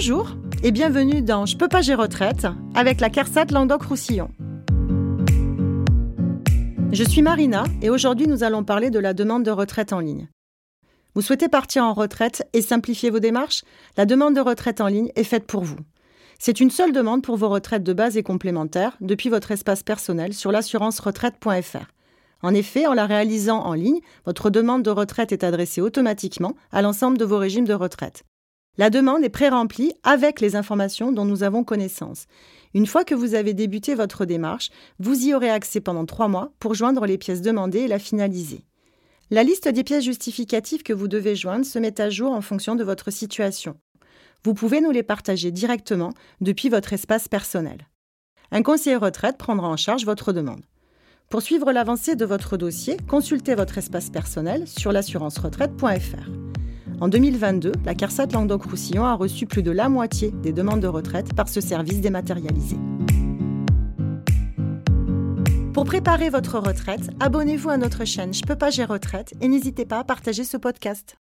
Bonjour et bienvenue dans Je peux pas gérer retraite avec la CARSAT Languedoc-Roussillon. Je suis Marina et aujourd'hui nous allons parler de la demande de retraite en ligne. Vous souhaitez partir en retraite et simplifier vos démarches? La demande de retraite en ligne est faite pour vous. C'est une seule demande pour vos retraites de base et complémentaires depuis votre espace personnel sur l'assurance-retraite.fr. En effet, en la réalisant en ligne, votre demande de retraite est adressée automatiquement à l'ensemble de vos régimes de retraite. La demande est pré-remplie avec les informations dont nous avons connaissance. Une fois que vous avez débuté votre démarche, vous y aurez accès pendant trois mois pour joindre les pièces demandées et la finaliser. La liste des pièces justificatives que vous devez joindre se met à jour en fonction de votre situation. Vous pouvez nous les partager directement depuis votre espace personnel. Un conseiller retraite prendra en charge votre demande. Pour suivre l'avancée de votre dossier, consultez votre espace personnel sur l'assurance-retraite.fr. En 2022, la CARSAT Languedoc-Roussillon a reçu plus de la moitié des demandes de retraite par ce service dématérialisé. Pour préparer votre retraite, abonnez-vous à notre chaîne Je peux pas gérer retraite et n'hésitez pas à partager ce podcast.